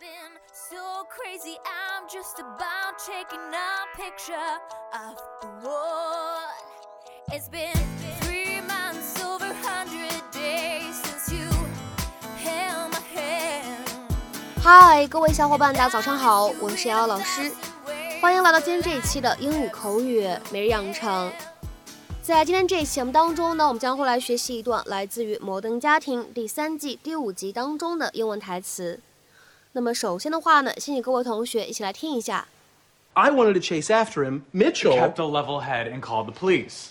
Been so crazy, I'm just about taking a picture of the world. It's been three months, over hundred days since you held my hand. hi，各位小伙伴，大家早上好，我是瑶瑶老师，欢迎来到今天这一期的英语口语每日养成。在今天这一期节目当中呢，我们将会来学习一段来自于《摩登家庭》第三季第五集当中的英文台词。那么首先的话呢，先请各位同学一起来听一下。 I wanted to chase after him. Mitchell. kept a level head and called the police.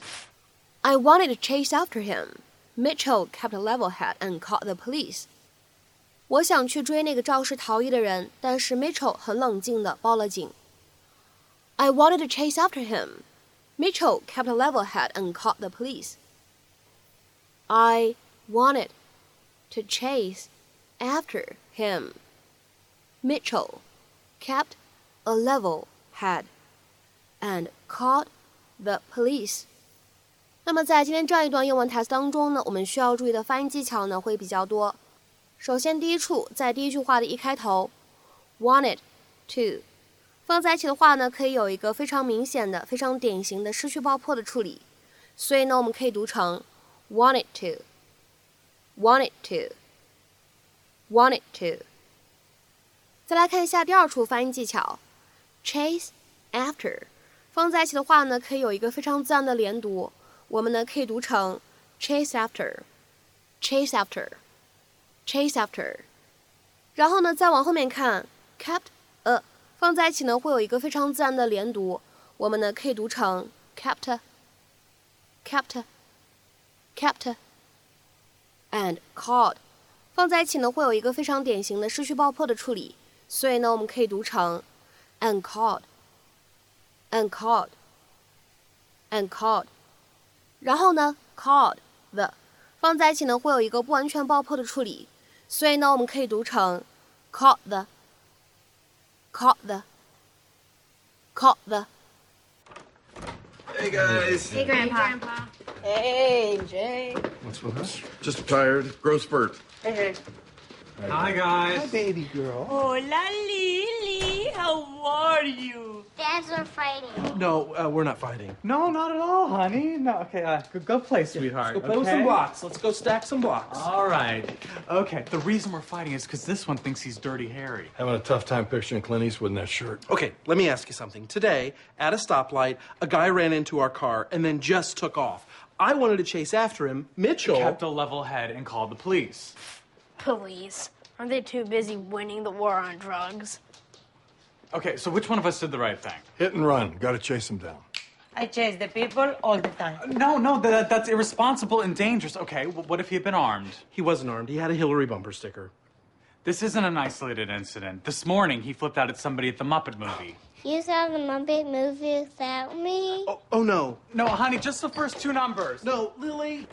I wanted to chase after him. Mitchell kept a level head and called the police. 我想去追那个肇事逃逸的人，但是 Mitchell 很冷静地报了警。I wanted to chase after him. Mitchell kept a level head and called the police. I wanted to chase after him. Mitchell kept a level head and called the police. 那么在今天这样一段英文台词当中呢，我们需要注意的发音技巧呢会比较多。首先，第一处在第一句话的一开头，wanted to 放在一起的话呢，可以有一个非常明显的、非常典型的失去爆破的处理，所以呢，我们可以读成 wanted to，wanted to，wanted to。 再来看一下第二处发音技巧，chase after 放在一起的话呢，可以有一个非常自然的连读，我们呢可以读成 chase after，chase after，chase after。然后呢，再往后面看，kept a 放在一起呢，会有一个非常自然的连读，我们呢可以读成 kept，kept，kept。and called 放在一起呢，会有一个非常典型的失去爆破的处理，所以呢，我们可以读成 and called，and called，and called。然后呢，called the 放在一起呢，会有一个不完全爆破的处理，所以呢，我们可以读成 called the，called the，called the。 Hey guys. Hey, Grandpa. Hey, Jay. What's with us? Just tired. Growth spurt. Hey, Hi, guys. Hi, Baby girl. Hola, Lily. How are you? Dads are fighting. No, uh, we're not fighting. No, not at all, honey. No, okay, uh, go, go play, sweetheart. Go play with some blocks. Let's go stack some blocks. All right. Okay, the reason we're fighting is because this one thinks he's Dirty Harry. Having a tough time picturing Clint Eastwood in that shirt. Okay, let me ask you something. Today, at a stoplight, a guy ran into our car and then just took off. I wanted to chase after him. Mitchell. Kept a level head and called the police. Police. Aren't they too busy winning the war on drugs? Okay, so which one of us did the right thing? Hit and run. Got to chase him down. I chase the people all the time. Uh, no, no, that, that's irresponsible and dangerous. Okay, well, what if he had been armed? He wasn't armed. He had a Hillary bumper sticker. This isn't an isolated incident. This morning, he flipped out at somebody at the Muppet movie. You saw the Muppet movie without me? Oh, oh no. No, honey, just the first two numbers. No, Lily.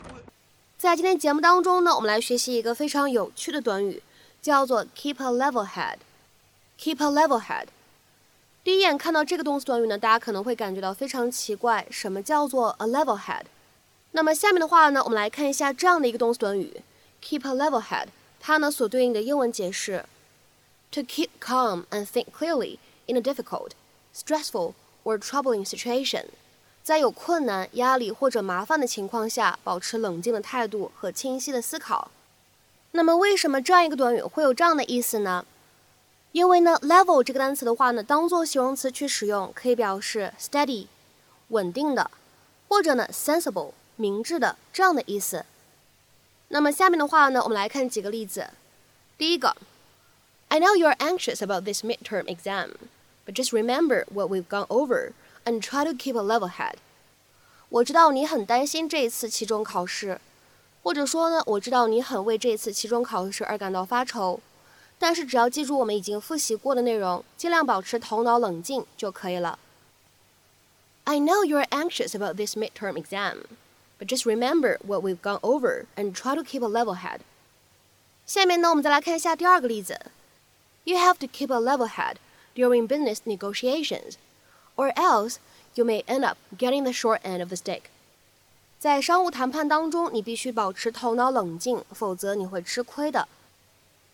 在今天节目当中呢，我们来学习一个非常有趣的短语，叫做 keep a level head。keep a level head。第一眼看到这个动词短语呢，大家可能会感觉到非常奇怪，什么叫做 a level head？那么下面的话呢，我们来看一下这样的一个动词短语 keep a level head，它呢所对应的英文解释：to keep calm and think clearly in a difficult, stressful or troubling situation。在有困难、压力或者麻烦的情况下，保持冷静的态度和清晰的思考。那么，为什么这样一个短语会有这样的意思呢？因为呢，level 这个单词的话呢，当做形容词去使用，可以表示 steady 稳定的，或者呢 sensible 明智的这样的意思。那么下面的话呢，我们来看几个例子。第一个，I know you are anxious about this midterm exam, but just remember what we've gone over and try to keep a level head. 我知道你很担心这一次期中考试，或者说呢，我知道你很为这一次期中考试而感到发愁，但是只要记住我们已经复习过的内容，尽量保持头脑冷静就可以了。I know you're anxious about this midterm exam, but just remember what we've gone over and try to keep a level head. 下面呢，我们再来看一下第二个例子。You have to keep a level head during business negotiations, or else you may end up getting the short end of the stick. 在商务谈判当中，你必须保持头脑冷静，否则你会吃亏的。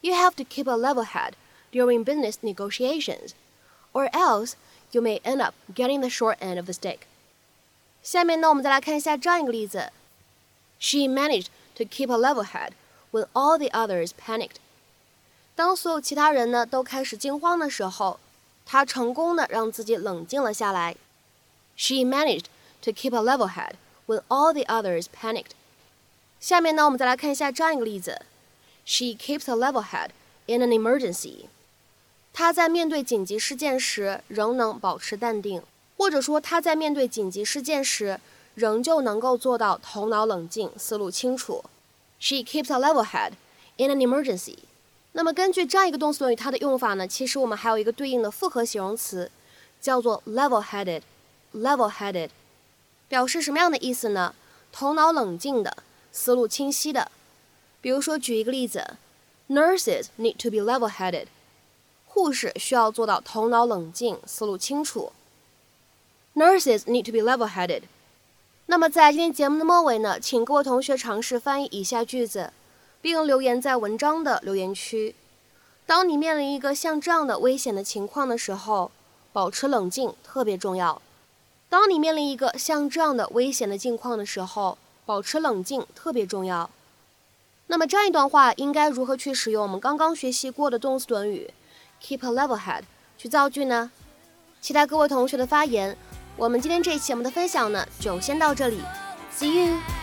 You have to keep a level head during business negotiations, or else you may end up getting the short end of the stick. 下面呢，我们再来看一下这样一个例子。She managed to keep a level head when all the others panicked. 当所有其他人呢都开始惊慌的时候， 她成功的让自己冷静了下来。She managed to keep a level head when all the others panicked. 下面呢，我们再来看一下这样一个例子：She keeps a level head in an emergency. 她在面对紧急事件时仍能保持淡定，或者说她在面对紧急事件时仍旧能够做到头脑冷静、思路清楚。She keeps a level head in an emergency. 那么根据这样一个动词短语，它的用法呢，其实我们还有一个对应的复合形容词，叫做 level-headed。level-headed 表示什么样的意思呢？头脑冷静的，思路清晰的。比如说，举一个例子，Nurses need to be level-headed。护士需要做到头脑冷静、思路清楚。Nurses need to be level-headed。那么在今天节目的末尾呢，请各位同学尝试翻译以下句子。并留言在文章的留言区。当你面临一个像这样的危险的情况的时候，保持冷静特别重要。当你面临一个像这样的危险的境况的时候，保持冷静特别重要。那么这样一段话应该如何去使用我们刚刚学习过的动词短语 keep a level head 去造句呢？期待各位同学的发言。我们今天这一期节目的分享呢，就先到这里。See you。